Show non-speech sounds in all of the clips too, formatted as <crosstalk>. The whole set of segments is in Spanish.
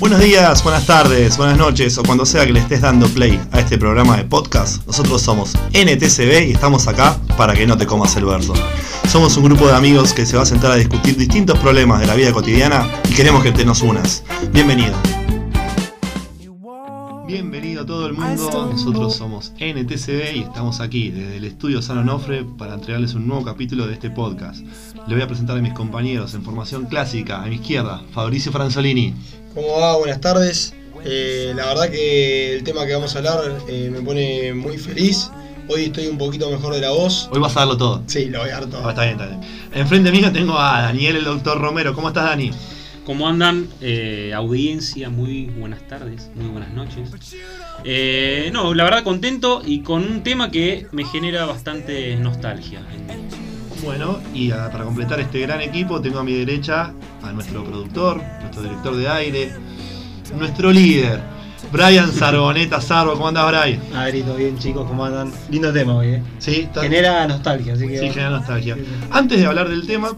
Buenos días, buenas tardes, buenas noches o cuando sea que le estés dando play a este programa de podcast, nosotros somos NTCB y estamos acá para que no te comas el verso. Somos un grupo de amigos que se va a sentar a discutir distintos problemas de la vida cotidiana y queremos que te nos unas. Bienvenido. Bienvenido a todo el mundo, nosotros somos NTCB y estamos aquí desde el estudio San Onofre para entregarles un nuevo capítulo de este podcast. Le voy a presentar a mis compañeros en formación clásica, a mi izquierda, Fabricio Franzolini. ¿Cómo va? Buenas tardes. Eh, la verdad que el tema que vamos a hablar eh, me pone muy feliz. Hoy estoy un poquito mejor de la voz. Hoy vas a darlo todo. Sí, lo voy a dar todo. Ah, está bien, está bien. Enfrente mío tengo a Daniel, el doctor Romero. ¿Cómo estás, Dani? ¿Cómo andan? Eh, audiencia, muy buenas tardes, muy buenas noches. Eh, no, la verdad contento y con un tema que me genera bastante nostalgia. Bueno, y para completar este gran equipo tengo a mi derecha a nuestro productor, nuestro director de aire, nuestro líder, Brian Sarboneta Sarbo. ¿Cómo andás, Brian? Todo bien chicos, ¿cómo andan? Lindo tema hoy, ¿eh? Sí, Genera nostalgia, así que... Sí, genera nostalgia. Antes de hablar del tema,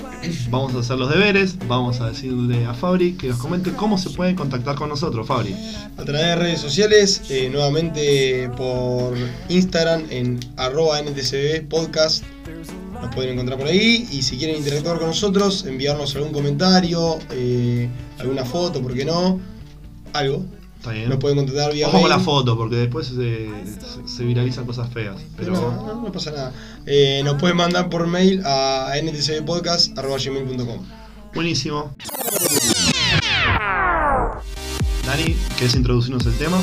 vamos a hacer los deberes, vamos a decirle a Fabri que nos comente cómo se pueden contactar con nosotros, Fabri. A través de redes sociales, eh, nuevamente por Instagram en arroba NTCB podcast. Nos pueden encontrar por ahí y si quieren interactuar con nosotros, enviarnos algún comentario, eh, alguna foto, ¿por qué no? Algo. Está bien. Nos pueden contactar vía Ojo con la mail. foto, porque después se, se- se viralizan cosas feas. Pero No, no, no pasa nada. Eh, nos pueden mandar por mail a ntcbpodcast.gmail.com buenísimo. Dani, ¿querés introducirnos el tema?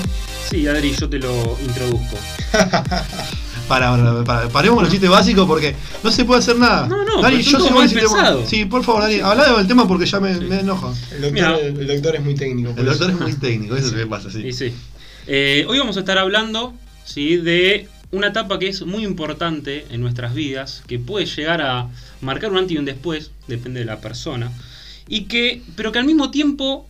Sí, Adri, yo te lo introduzco. <laughs> Para, para, para- paremos con los chistes básicos porque no se puede hacer nada. No, no, son yo soy pensados. Sí, por favor, Dani, habla del tema porque ya me, me enoja. El doctor, Mira. el, el doctor es muy técnico. El doctor eso. es muy técnico, eso es lo que pasa, sí. Y sí. Eh, hoy vamos a estar hablando ¿sí? de una etapa que es muy importante en nuestras vidas, que puede llegar a marcar un antes y un después, depende de la persona, y que, pero que al mismo tiempo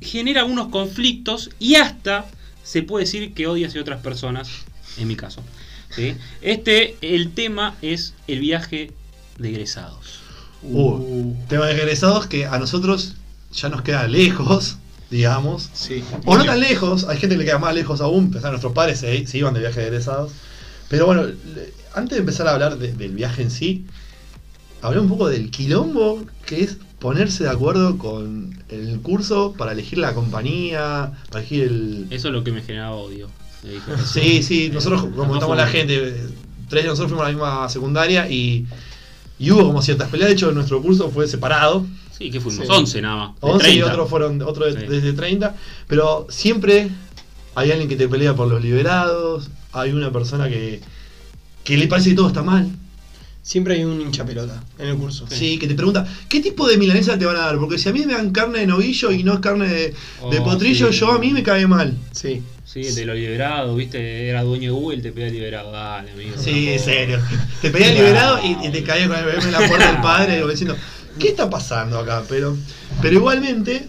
genera algunos conflictos y hasta se puede decir que odia hacia otras personas, en mi caso. ¿Sí? Este, el tema es el viaje de egresados. Uh, tema de egresados que a nosotros ya nos queda lejos, digamos. Sí. O no tan lejos, hay gente que le queda más lejos aún, a nuestros padres se, se iban de viaje de egresados. Pero bueno, antes de empezar a hablar de- del viaje en sí, hablé un poco del quilombo que es ponerse de acuerdo con el curso para elegir la compañía, para elegir el... Eso es lo que me generaba odio. <laughs> Sí, sí, nosotros como fue- la gente, tres de nosotros fuimos a la misma secundaria y, y hubo como ciertas peleas, de hecho nuestro curso fue separado. Sí, que fuimos Sí. 11 nada más. de 11 y 30. otros fueron otro de- Sí. desde 30, pero siempre hay alguien que te pelea por los liberados, hay una persona que, que le parece que todo está mal, Siempre hay un hincha pelota en el curso. sí. que te pregunta, ¿qué tipo de milanesa te van a dar? Porque si a mí me dan carne de novillo y no es carne de, de Oh, potrillo, sí. yo a mí me cae mal. Sí. Sí, de lo liberado, viste, era dueño de Google, te pedía liberado, dale, amigo. Sí, en serio. <laughs> Te pedían liberado y, y te caía con el bebé en la puerta del padre diciendo, ¿qué está pasando acá? Pero, pero igualmente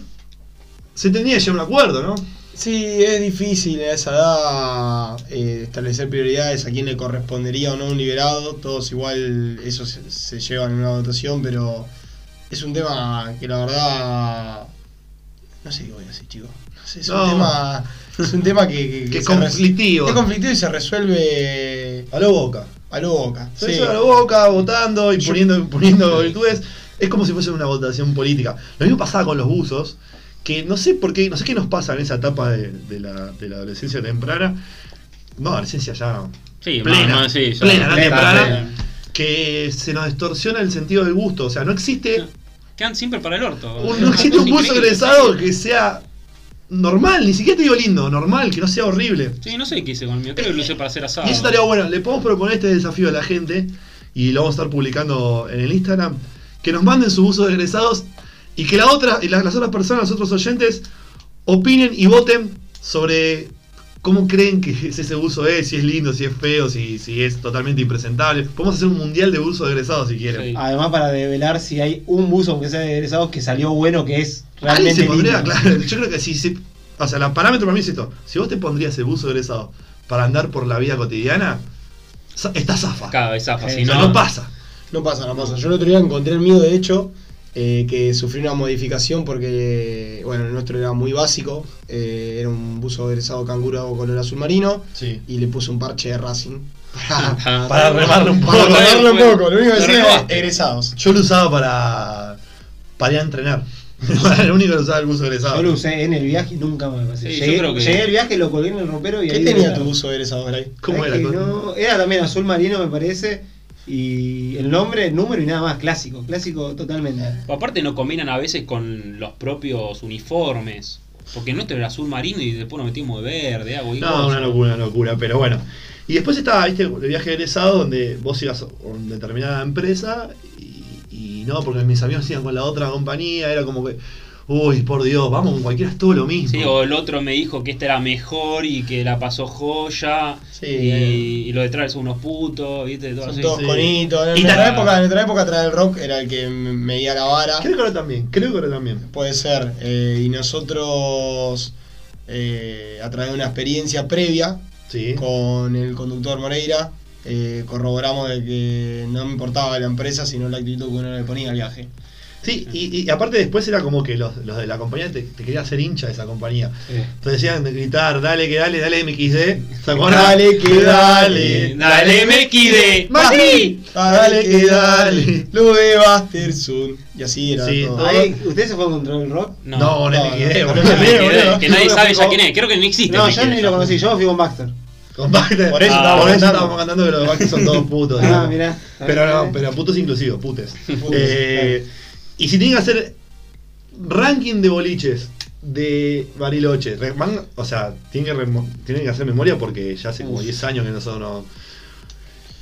se tendría que llegar a un acuerdo, ¿no? Sí, es difícil a esa edad eh, establecer prioridades a quién le correspondería o no un liberado. Todos igual eso se, se llevan en una votación, pero es un tema que la verdad. No sé qué voy a decir, chicos. No sé, es, No. Un tema, es un tema que, que, conflictivo. Es conflictivo y se resuelve A lo boca. a lo boca. Se Sí. a la boca, votando y Yo- poniendo, poniendo virtudes. Es como si fuese una votación política. Lo mismo pasaba con los buzos, que no sé por qué, no sé qué nos pasa en esa etapa de, de la, de la adolescencia temprana. No, adolescencia ya Sí, plena, más- más- sí, ya- plena, plena, temprana, plena. que se nos distorsiona el sentido del gusto. O sea, no existe, Quedan siempre para el orto. un- no existe un buzo egresado que sea normal, ni siquiera te digo lindo, normal, que no sea horrible. Sí, no sé qué hice con el mío, creo que lo usé para hacer asado. Y eso estaría bueno. Le podemos proponer este desafío a la gente y lo vamos a estar publicando en el Instagram. Que nos manden sus usos de egresados y que la otra, y las, las otras personas, los otros oyentes, opinen y voten sobre cómo creen que es ese uso es, si es lindo, si es feo, si, si es totalmente impresentable. Podemos hacer un mundial de uso de egresados si quieren. Sí. Además, para develar si hay un buzo, aunque sea de egresados, que salió bueno, que es realmente se pondría, lindo. claro, yo creo que si, si- o sea, el parámetro para mí es esto. Si vos te pondrías el buzo de egresado para andar por la vida cotidiana, está zafa. Cada vez zafa, Eh, si no. no pasa. No pasa, no pasa. Yo el otro día encontré el mío, de hecho, eh, que sufrió una modificación porque, bueno, el nuestro era muy básico, eh, era un buzo egresado canguro color azul marino Sí. y le puse un parche de Racing. <laughs> Ah, Para remarlo un poco. Para remarlo un poco, lo único que decía era egresados. Yo lo usaba para, para ir a entrenar. <laughs> El único que usaba el buzo egresado. Yo lo usé en el viaje y nunca me pasé. Sí, yo llegué, creo que- llegué al viaje, lo colgué en el ropero y ¿Qué ahí tenía tu buzo de egresados, Bray? ¿Cómo era? que no- era también azul marino, me parece. Y el nombre, el número y nada más, clásico, clásico totalmente. Aparte no combinan a veces con los propios uniformes. Porque el nuestro era azul marino y después nos metimos de verde, agua y No, una locura, una locura, pero bueno. Y después estaba, viste, el viaje egresado donde vos ibas a una determinada empresa y, y no, porque mis amigos iban con la otra compañía, era como que, uy, por Dios, vamos con cualquiera, es todo lo mismo. Sí, o el otro me dijo que este era mejor y que la pasó joya. Sí, y, eh. y los detrás son unos putos, ¿viste? Todo Son así. todos sí. conitos. En Y nuestra, época, en nuestra época traer el rock era el que me- medía la vara. Creo que ahora también, creo que ahora también. Puede ser. eh, y nosotros, eh, a través de una experiencia previa Sí. con el conductor Moreira, eh, corroboramos de que no me importaba la empresa, sino la actitud que uno le ponía al viaje. Sí, y, y aparte después era como que los, los de la compañía te, te querían hacer hincha de esa compañía. Entonces decían de gritar, dale que dale, dale MXD. ¿Se acuerdan? Dale que dale. Dale, quide. ¡Mati! Ah, dale que dale. Lo de Bastersund. Y así era Sí, todo. ¿Ustedes se fueron contra el rock? No, No, no, no, MXD, no, no, que nadie sabe ya quién es. Creo que no existe. No, yo ni lo conocí, yo fui con Baxter. Con Baxter. Por eso Ah, estábamos por eso cantando. estábamos cantando que los Baxter son todos putos. Ah, mirá. Pero no, pero putos inclusivos, putes. <laughs> Putes, Eh, y si tienen que hacer ranking de boliches de Bariloche, van- o sea, tienen que, remo- tienen que hacer memoria porque ya hace como Uf. 10 años que nosotros no.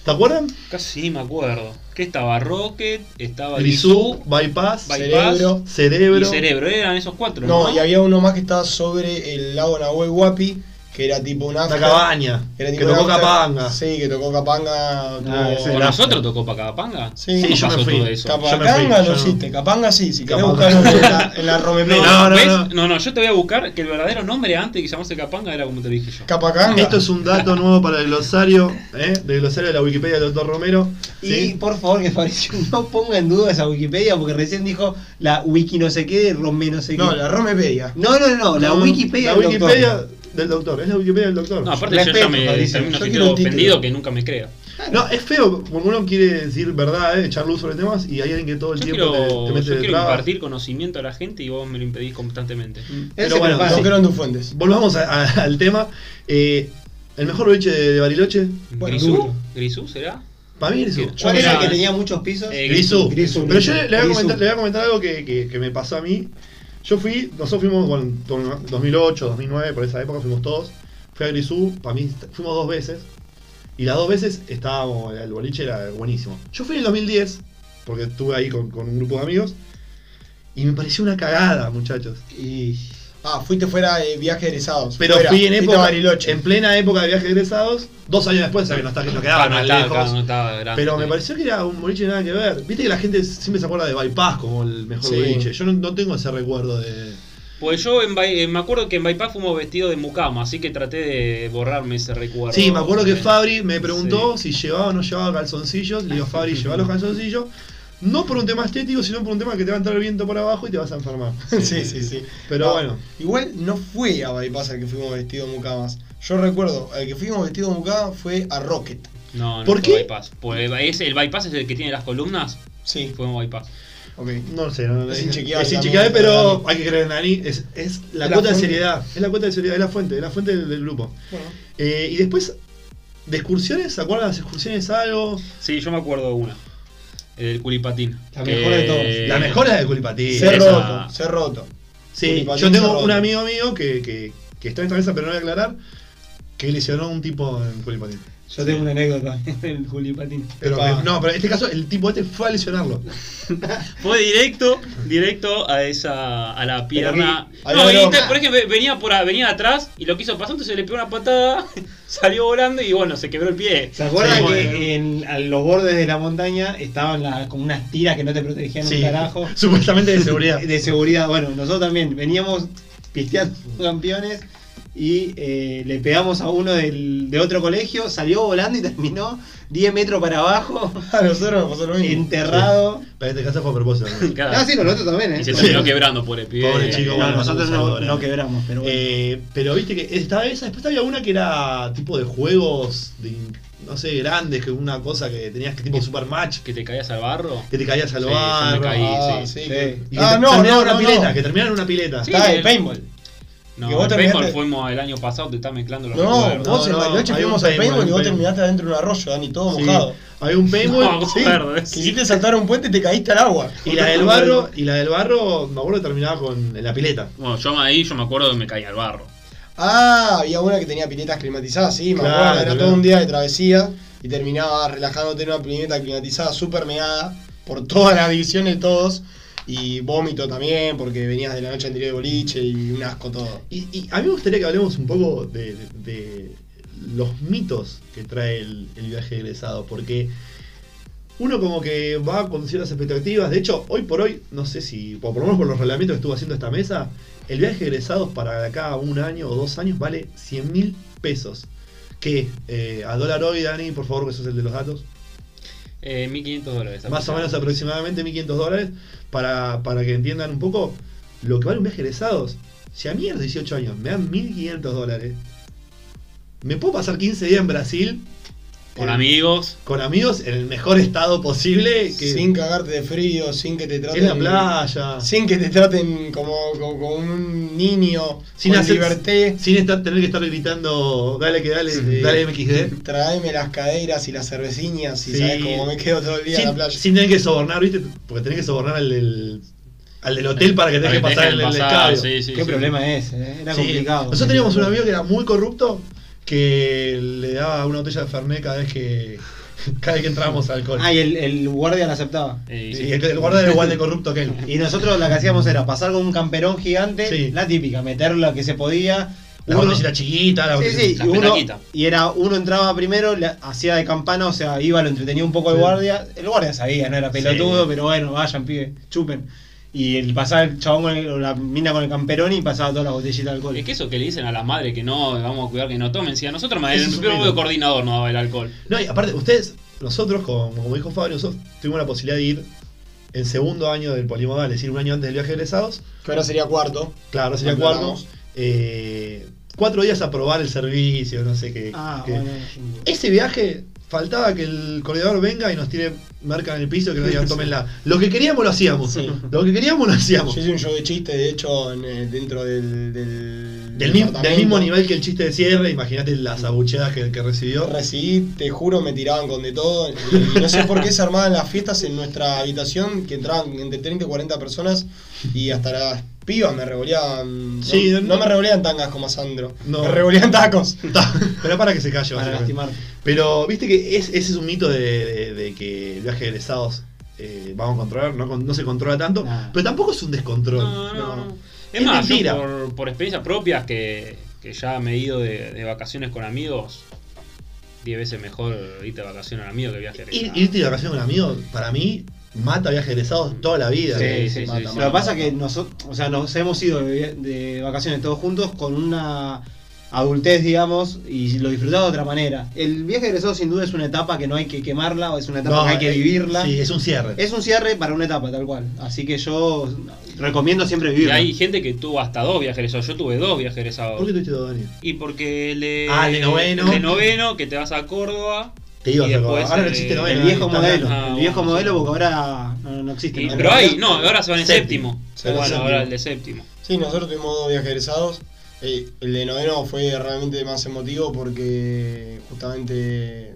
¿Te acuerdan? Casi me acuerdo. Que estaba Rocket, estaba Grisú, Grisú, Bypass, Bypass Cerebro. Cerebro. y Cerebro. Eran esos cuatro. No, y había uno más que estaba sobre el lago Nahuel Guapi, que era tipo un Una after. cabaña. Era Que tocó after. Capanga. Sí, que tocó Capanga. tuvo- Ah, ese ¿Con era- nosotros tocó Pacapanga? Sí, Sí, yo me fui. todo eso? Yo no. existe, Capanga sí, si querés Capanga. buscarlo en la, en la. No, no, ¿Ves? no. no, no, yo te voy a buscar que el verdadero nombre antes de que llamarse Capanga era como te dije yo. Capacanga. Esto es un dato nuevo para el glosario, ¿eh? del glosario de la Wikipedia del doctor Romero. Y por favor, que Fabricio <laughs> no ponga en duda esa Wikipedia porque recién dijo la wiki no sé qué de Rome no sé qué. No, la Romepedia. no, no, no, la No, Wikipedia la Wikipedia doctor. Del doctor, es la Wikipedia del doctor. No, aparte yo ya me Fabricio. termino Yo quiero título. ofendido que nunca me crea. No, es feo porque uno quiere decir verdad, ¿eh? echar luz sobre temas y hay alguien que todo el Yo tiempo quiero, te, te yo mete quiero detrás. impartir conocimiento a la gente y vos me lo impedís constantemente. Ese Pero bueno. No creo en tus fuentes. Volvamos a- a- al tema. Eh, el mejor boliche de, de Bariloche, Bueno, ¿Grisú? ¿Grisú será? para mí Grisú. Yo ¿Cuál era el que tenía muchos pisos? Eh, Grisú. Grisú, Pero yo le, le voy a comentar, le voy a comentar algo que, que- que me pasó a mí. Yo fui, nosotros fuimos, bueno, en 2008, 2009, por esa época fuimos todos. Fui a Grisú, para mí fuimos dos veces. Y las dos veces estábamos, el boliche era buenísimo. Yo fui en el 2010, porque estuve ahí con, con un grupo de amigos. Y me pareció una cagada, muchachos. Y Ah, fuiste fuera de viaje egresados. Pero Fuera, fui en época, Bariloche. en plena época de viaje de egresados, dos años después, sea que no, está, no quedaba no tan estaba, lejos. claro, no estaba grande. Pero me pareció que era un boliche nada que ver. Viste que la gente siempre se acuerda de Bypass como el mejor Sí. boliche. Yo no, no tengo ese recuerdo de. Pues yo en Bai- eh, me acuerdo que en Bypass fuimos vestidos de mucama, así que traté de borrarme ese recuerdo. Sí, me acuerdo que. Fabri me preguntó si llevaba o no llevaba calzoncillos. Le digo, <laughs> Fabri, lleva los calzoncillos. No por un tema estético, sino por un tema que te va a entrar el viento por abajo y te vas a enfermar. Sí, sí, sí. Pero No, bueno. Igual no fue a Bypass al que fuimos vestidos mucamas. Yo recuerdo, al que fuimos vestidos mucamas fue a Rocket. No, no ¿Por fue qué? Bypass. Pues es, el Bypass es el que tiene las columnas. Sí, Fue un Bypass. ok. No sé, no, no, Es inchequeable es inchequeable, pero hay que creer en Dani. Es, es la la cuota de seriedad. Es la cuota de seriedad, es la fuente, es la fuente del, del grupo. Bueno, Eh, y después, de excursiones, ¿se acuerdan las excursiones algo? Sí, yo me acuerdo de una. El culipatín. La mejor de todos. La mejor es la de Culipatín. se esa- roto, se roto. Sí, Culipatín yo tengo un amigo mío que, que, que está en esta mesa, pero no voy a aclarar, que lesionó a un tipo en Culipatín. Yo tengo una anécdota <laughs> en Juli Patín. Pero Epa. no, pero en este caso el tipo este fue a lesionarlo. <laughs> Fue directo, directo a esa, a la pierna. aquí- no, y te- por ejemplo, venía por venía atrás y lo quiso pasar, entonces le pegó una patada, <laughs> salió volando y bueno, se quebró el pie. ¿Se acuerdan Sí, que bueno. en, a los bordes de la montaña estaban la- como unas tiras que no te protegían Sí, un carajo? supuestamente de seguridad. De seguridad. Bueno, nosotros también veníamos pisteando campeones y eh, le pegamos a uno del, de otro colegio, salió volando y <laughs> terminó 10 metros para abajo, <laughs> A nosotros nos pasó lo mismo. enterrado. Pero este caso fue a propósito. ¿no? <laughs> Claro. Ah, sí, nosotros también, ¿eh? Y se terminó quebrando por el pibe. Pobre chico, No, bueno, nosotros no, no quebramos, pero bueno. Eh, pero viste que estaba esa, después había una que era tipo de juegos, de, no sé, grandes, que una cosa que tenías que tipo super match, Que te caías al barro. que te caías al Sí, barro. caí. Ah, sí. sí. Sí. que- Y Ah, no, no, una no, pileta, no. que terminaron en una pileta. Sí. Está el- paintball. No, Que vos el paintball fuimos el año pasado, te está mezclando los No, recuerdos. vos en no, Bariloche hay un fuimos al paintball, paintball y vos hay terminaste adentro de un arroyo, Dani, todo Sí. mojado. Había un paintball. <laughs> No, sí. Quisiste saltar un puente y te caíste al agua. Y la del barro, y la del barro, me acuerdo que terminaba con en la pileta. Bueno, yo ahí yo me acuerdo que me caí al barro. Ah, había una que tenía piletas climatizadas, sí, me Claro, acuerdo. Era claro. todo un día de travesía y terminaba relajándote en una pileta climatizada súper meada por todas las divisiones de todos. Y vómito también, porque venías de la noche anterior de boliche y un asco todo. Y, a mí me gustaría que hablemos un poco de, de- los mitos que trae el, el viaje egresado, porque uno como que va con ciertas expectativas. De hecho, hoy por hoy, no sé si, por lo menos por los reglamentos que estuvo haciendo esta mesa, el viaje egresado para acá un año o dos años vale 100 mil pesos. Que eh, a dólar hoy, Dani, por favor, que sos el de los datos. Eh, 1500 dólares. Más o menos aproximadamente 1.500 dólares para, para que entiendan un poco lo que vale un viaje egresados. Si a mí a los 18 años me dan 1.500 dólares, me puedo pasar 15 días en Brasil Con eh, amigos. con amigos en el mejor estado posible, que Sin cagarte de frío, sin que te traten. en la playa, Sin que te traten como, como, como un niño, sin, hacer- liberté. sin estar, tener que estar gritando, dale que dale, Sí. dale MXD. Traeme las caderas y las cerveciñas y Sí. sabes cómo me quedo todo el día en la playa. sin tener que sobornar, ¿viste? Porque tenés que sobornar al del, al del hotel para que te deje pasar el, el sí, sí, ¿Qué sí. problema es? eh? Era Sí, complicado. Nosotros teníamos un amigo que era muy corrupto que le daba una botella de Fernet cada vez que <laughs> cada vez que entrábamos al alcohol. Ah, y el, el guardia la aceptaba. Y sí. el, el guardia era igual de corrupto que él. Y nosotros lo que hacíamos era pasar con un camperón gigante, Sí. la típica, meter lo que se podía. La Uno- botellita chiquita, la Sí, botellita sí, La y, uno, y era uno entraba primero, le hacía de campana, o sea, iba, lo entretenía un poco el Sí. guardia. El guardia sabía, no era pelotudo, Sí. pero bueno, vayan, pibe, chupen. Y el pasaba el chabón con el- o la mina con el camperón y pasaba todas las botellitas de alcohol. Es que eso que le dicen a las madres que no, vamos a cuidar que no tomen. Si a nosotros Ese el propio coordinador no daba el alcohol. No, y aparte, ustedes, nosotros, como, como dijo Fabio, nosotros tuvimos la posibilidad de ir en segundo año del polimodal, es decir, un año antes del viaje de egresados. Que ahora sería cuarto. Claro, sería cuarto. Eh, cuatro días a probar el servicio, no sé qué. Ah, qué- bueno. Ese viaje faltaba que el coordinador venga y nos tire marca en el piso que nos digan tómenla. Lo que queríamos lo hacíamos. Sí. Lo que queríamos lo hacíamos. Yo hice un show de chiste, de hecho, en, eh, dentro del. Del, Del, mi- del mismo nivel que el chiste de cierre, imagínate las abucheadas que, que recibió. Recibí, te juro, me tiraban con de todo. Y no sé por qué se armaban las fiestas en nuestra habitación, que entraban entre 30 y 40 personas, y hasta las pibas me revoleaban. No, Sí, no, no- me revoleaban tangas como a Sandro. No. Me revoleaban tacos. <laughs> Pero para que se calle, Para lastimar. Pero viste que es- ese es un mito de, de- de que el viaje de egresados eh, vamos a controlar, no, no se controla tanto, Nah. pero tampoco es un descontrol. No, no, no. Es, Es más, mentira. yo por, por experiencias propias que, que ya me he ido de, de vacaciones con amigos, 10 veces mejor irte de vacaciones con amigos que viaje Ir- egresado. irte de vacaciones con amigos, para mí, mata viaje de egresados toda la vida. Sí, sí, mata, sí, sí. Lo que pasa es que nosotros, o sea, nos hemos ido de, de vacaciones todos juntos con una adultez, digamos, y lo disfrutado de otra manera. El viaje de egresado sin duda es una etapa que no hay que quemarla, o es una etapa No, que hay que eh, vivirla. Sí, es un cierre. Es un cierre para una etapa, tal cual. Así que yo recomiendo siempre Y vivirla. hay gente que tuvo hasta dos viajes egresados. Yo tuve dos viajes egresados. ¿Por qué tuviste dos, Dani? Y porque el de, Ah, de noveno. de noveno, que te vas a Córdoba. Te después. Ahora no existe el noveno, viejo está modelo. Ah, el viejo bueno, modelo porque ahora no, no existe. Y- ¿no? pero hay, no, ahora se van en Séptimo. bueno, séptimo. ahora el de séptimo. Sí, nosotros tuvimos dos viajes egresados. Eh, el de noveno fue realmente más emotivo porque justamente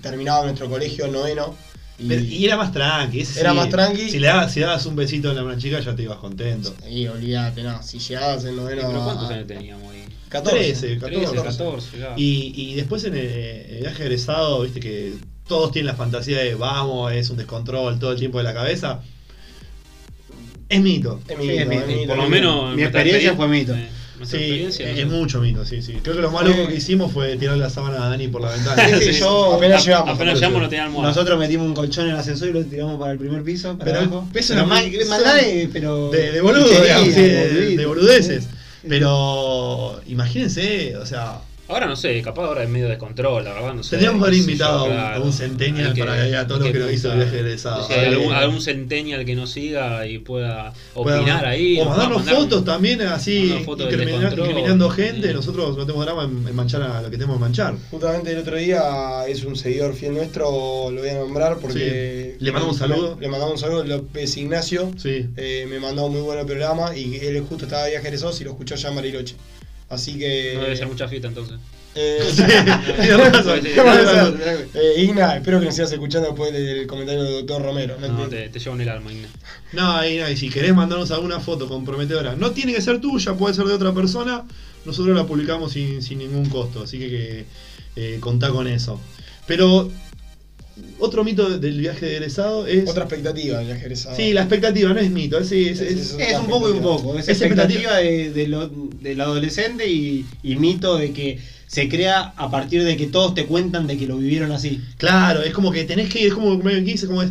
terminaba nuestro colegio en noveno. Y, Pero- y era más tranqui. ese Era sí. más tranqui. Si le dabas, si dabas un besito a una chica, ya te ibas contento. y olvídate, no, si llegabas en noveno. pero ¿cuántos años teníamos ahí? 14. 13, 13, 14. 14, ya. Y, y después en el, el viaje egresado, viste que todos tienen la fantasía de vamos, es un descontrol todo el tiempo de la cabeza. Es mito. Es Sí, mito, es es mito. mito, Por lo es menos. Mi experiencia experien- fue mito. eh, nuestra Sí, experiencia, es, no es sé. mucho mito, sí, sí. Creo que lo más loco que hicimos fue tirar la sábana a Dani por la ventana. Sí, sí, yo- Apenas llegamos. Apenas llegamos no tenía almohada. Nosotros metimos un colchón en el ascensor y lo tiramos para el primer piso. Para Pero abajo. es Pero maldad de, pero De, de boludo, digamos, sí, de, de boludeces. Pero imagínense, o sea, Ahora no sé, capaz ahora es medio descontrol, la verdad no sé. tendríamos que haber yo, invitado a un- a un centennial para que vea todo lo que nos hizo el viaje egresado. Si algún, algún centennial que nos siga y pueda opinar ahí. O nos mandarnos mandar fotos un- también, así, fotos incriminando gente. Sí. Nosotros no tenemos drama en, en manchar a lo que tenemos que manchar. Justamente el otro día es un seguidor fiel nuestro, lo voy a nombrar porque. Sí. Le mandamos un saludo. Le mandamos un saludo, López Ignacio. Sí. Eh, me mandó un muy buen programa y él justo estaba de viaje y lo escuchó ya en Bariloche. Así que. No debe ser mucha fiesta entonces. Eh, <laughs> Sí, <laughs> eh, Igna, espero que nos sigas escuchando después del comentario del doctor Romero. ¿no? No, te, te llevan el alma, Igna. No, no, y si querés mandarnos alguna foto comprometedora, no tiene que ser tuya, puede ser de otra persona, nosotros la publicamos sin, sin ningún costo, así que, que, eh, contá con eso. Pero otro mito del viaje de egresado es... Otra expectativa del viaje egresado. Sí, la expectativa no es mito, es, es- es- Es- Es un poco y un poco. Es Es expectativa de, de lo- del adolescente y, y mito de que se crea a partir de que todos te cuentan de que lo vivieron así. Claro, es como que tenés que ir, es como medio en 15, como es...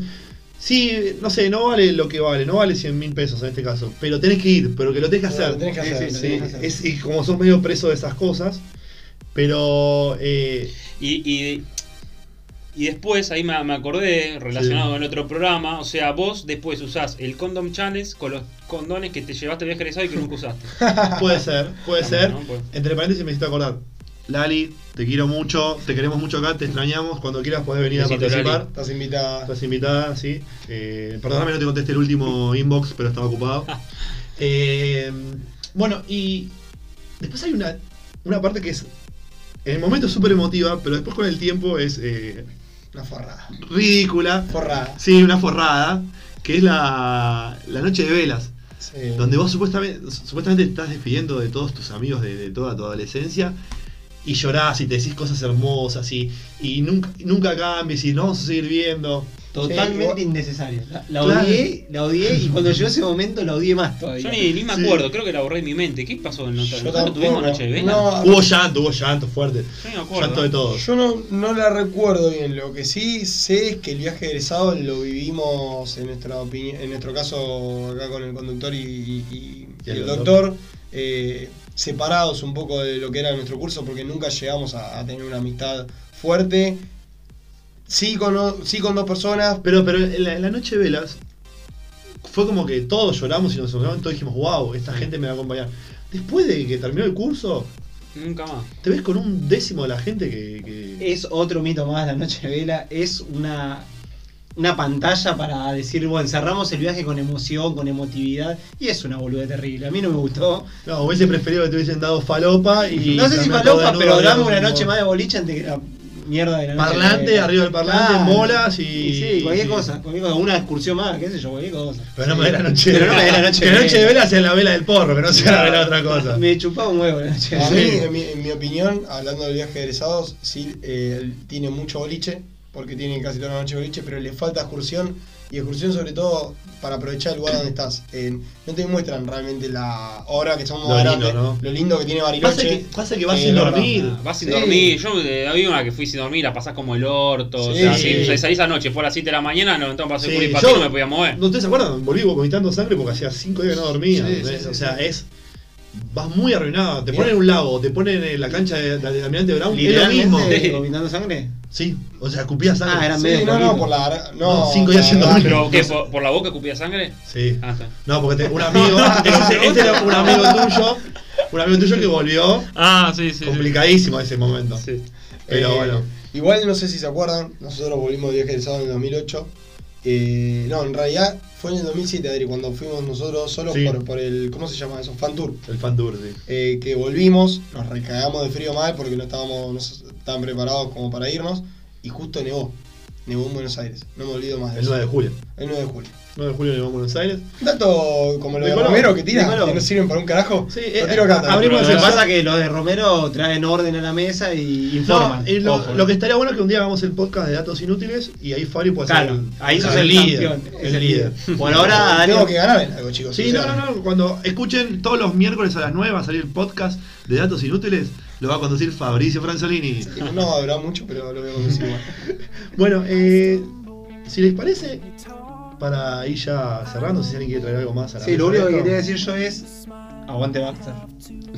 Sí, no sé, no vale lo que vale, no vale 100 mil pesos en este caso, pero tenés que ir, pero que lo tenés que hacer. lo tenés que Sí, hacer, sí, lo sí. tenés que hacer. Es, y como sos medio preso de esas cosas, pero... eh, Y, y, y después, ahí me, me acordé, relacionado Sí. con el otro programa, o sea, vos después usás el Condom Challenge con los condones que te llevaste viaje egresado y que nunca usaste. <laughs> Puede ser, puede También, ser. ¿no? Puede. Entre paréntesis me hiciste acordar. Lali, te quiero mucho, te queremos mucho acá, te extrañamos. Cuando quieras podés venir a participar. Lali. Estás invitada. Estás invitada, sí. Eh, perdóname, no te contesté el último inbox, pero estaba ocupado. <laughs> Eh, bueno, y después hay una, una parte que es. En el momento es súper emotiva, pero después con el tiempo es eh, Una forrada. ridícula. Forrada. Sí, una forrada. Que es la, la noche de velas. Sí. Donde vos supuestamente, supuestamente te estás despidiendo de todos tus amigos de, de toda tu adolescencia y llorás y te decís cosas hermosas y, y nunca, nunca cambies y nos vamos a seguir viendo. Totalmente igual- innecesaria. La, la Claro. odié, la odié y cuando llegó ese momento la odié más todavía. Yo ni, ni me Sí. acuerdo, creo que la borré de mi mente. ¿Qué pasó en noche? ¿Nosotros tuvimos noche de vela? No, Hubo llanto, hubo llanto fuerte. Yo ni me acuerdo. Llanto de todos. Yo no, no la recuerdo bien. Lo que sí sé es que el viaje egresado lo vivimos en nuestra opinión, en nuestro caso acá con el conductor y, y- y- y el doctor, eh, separados un poco de lo que era nuestro curso porque nunca llegamos a, a tener una amistad fuerte. Sí con, o- sí con dos personas, Pero, pero en la, en la noche de velas fue como que todos lloramos y nos emocionamos, todos dijimos, wow, esta gente me va a acompañar. Después de que terminó el curso, Nunca más. te ves con un décimo de la gente que. que- Es otro mito más, la noche de vela. Es una, una pantalla para decir, bueno, cerramos el viaje con emoción, con emotividad. Y es una boluda terrible. A mí no me gustó. No, hubiese preferido que te hubiesen dado falopa y. no sé si terminar todo falopa, desnudo pero dame una como- noche más de boliche antes que la mierda de la noche. Parlante, arriba del parlante, bolas y- Sí, cualquier sí. cosa, cualquier cosa. Una excursión más, qué sé yo, cualquier cosa. Pero no me dé la noche Pero no me dé la noche Que de la noche de vela. sea la vela del porro, que no sea la vela de otra cosa. Me chupaba un huevo la noche de A mí, vela. en mi, en mi opinión, hablando del viaje de egresados, sí eh, tiene mucho boliche, porque tiene casi toda la noche boliche, pero le falta excursión, y excursión sobre todo para aprovechar el lugar donde estás. Eh, no te muestran realmente la hora que somos Lo lindo, ¿no? lo lindo que tiene Pasa Bariloche. que, pasa que vas Eh, sin no, dormir. Ah, Vas sin Sí. dormir. Yo eh, había una que fui sin dormir, la pasás como el orto. o Sí. sea, si salís anoche, fue a las 7 de la mañana, nos levantamos para hacer Sí, culo y yo- patín, no me podía mover. ¿No ustedes se acuerdan? Volví vomitando sangre porque hacía 5 días que no dormía. Sí, sí, ¿ves? sí, o sea, sí. es. Vas muy arruinado. Te ponen en un lago, te ponen en la cancha de, de, de Almirante Brown. Es lo mismo. Vomitando sangre. Sí, o sea, escupía sangre. Ah, eran Sí, medio no, no, por la. No, No, cinco días verdad, dormir. ¿Pero qué? ¿Por, por la boca escupía sangre? Sí. Ah, está. No, porque te- un amigo. <laughs> este, este era un amigo tuyo. Un amigo tuyo que volvió Ah, sí, sí. complicadísimo ese momento. Sí. Pero Eh, bueno. Igual no sé si se acuerdan, nosotros volvimos de viaje egresado en el 2008. Eh, no, en realidad fue en el 2007, Adri, cuando fuimos nosotros solos Sí. por, por el. ¿Cómo se llama eso? Fan Tour. El fan tour, sí. Eh, que volvimos, nos recagamos de frío mal porque no estábamos no estaban preparados como para irnos. Y justo nevó. Nevó en Buenos Aires. No me olvido más de El eso. 9 de julio. El 9 de julio. 9 de julio a Buenos Aires. Un dato como lo de color. Romero que tira, color. que no sirven para un carajo. Sí, Lo eh, tiro acá también. abrimos Lo que pasa que los de Romero traen orden a la mesa y informan. No, lo, Ojo. lo que estaría bueno es que un día hagamos el podcast de datos inútiles y ahí Fabio puede Claro, ser ahí sos el líder. campeón, El líder. Por ahora, Dani, Tengo que ganar en algo, chicos. Sí, no, no, no. Cuando escuchen todos los miércoles a las 9 va a salir el podcast de datos inútiles, lo va a conducir Fabricio Franzolini. No va a durar mucho, pero lo voy a conducir igual. Bueno, eh, si les parece, para ir ya cerrando, si alguien quiere traer algo más a la Sí, lo único que quería decir yo es, Aguante Baxter.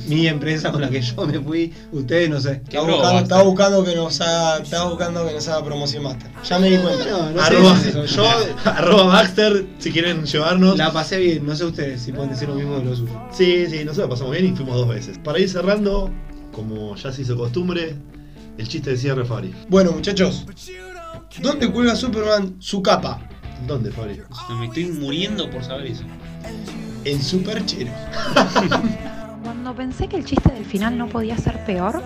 Mi empresa con la que yo me fui, ustedes no sé. Estaba Quebró, buscando, que nos haga, estaba buscando que nos haga promoción master. Ya me di cuenta. No, no sé Arroba, eso. Yo <laughs> arroba Baxter, si quieren llevarnos. la pasé bien, no sé ustedes si pueden decir lo mismo de lo suyo. Sí, sí, nosotros pasamos bien y fuimos dos veces. Para ir cerrando, como ya se hizo costumbre, el chiste de cierre, Fabri. Bueno, muchachos, ¿dónde cuelga Superman su capa? ¿Dónde, Fabri? Me estoy muriendo por saber eso. En su perchero. Cuando pensé que el chiste del final no podía ser peor,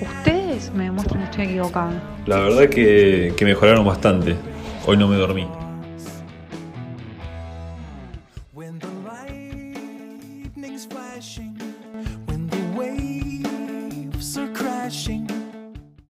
ustedes me demuestran que estoy equivocado. La verdad que, que mejoraron bastante. Hoy no me dormí.